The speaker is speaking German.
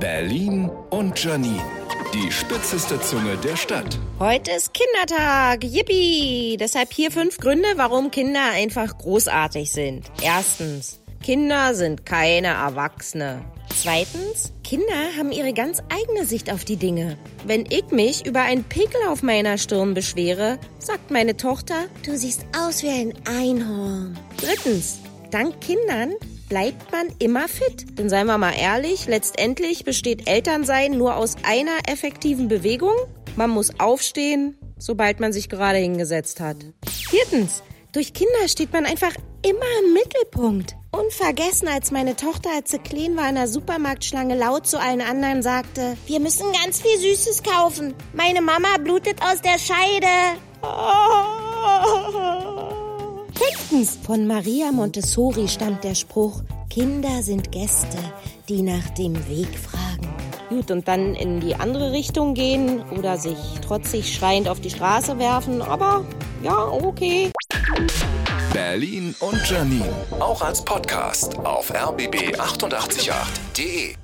Berlin und Janine. Die spitzeste Zunge der Stadt. Heute ist Kindertag. Yippie! Deshalb hier fünf Gründe, warum Kinder einfach großartig sind. Erstens. Kinder sind keine Erwachsene. Zweitens, Kinder haben ihre ganz eigene Sicht auf die Dinge. Wenn ich mich über einen Pickel auf meiner Stirn beschwere, sagt meine Tochter, du siehst aus wie ein Einhorn. Drittens, dank Kindern bleibt man immer fit. Denn seien wir mal ehrlich, letztendlich besteht Elternsein nur aus einer effektiven Bewegung. Man muss aufstehen, sobald man sich gerade hingesetzt hat. Viertens, durch Kinder steht man einfach immer im Mittelpunkt. Unvergessen, als meine Tochter, als sie klein war, in der Supermarktschlange laut zu allen anderen sagte, wir müssen ganz viel Süßes kaufen. Meine Mama blutet aus der Scheide. Fünftens, von Maria Montessori stammt der Spruch, Kinder sind Gäste, die nach dem Weg fragen. Gut, und dann in die andere Richtung gehen oder sich trotzig schreiend auf die Straße werfen, aber ja, okay. Berlin und Janine. Auch als Podcast auf rbb888.de.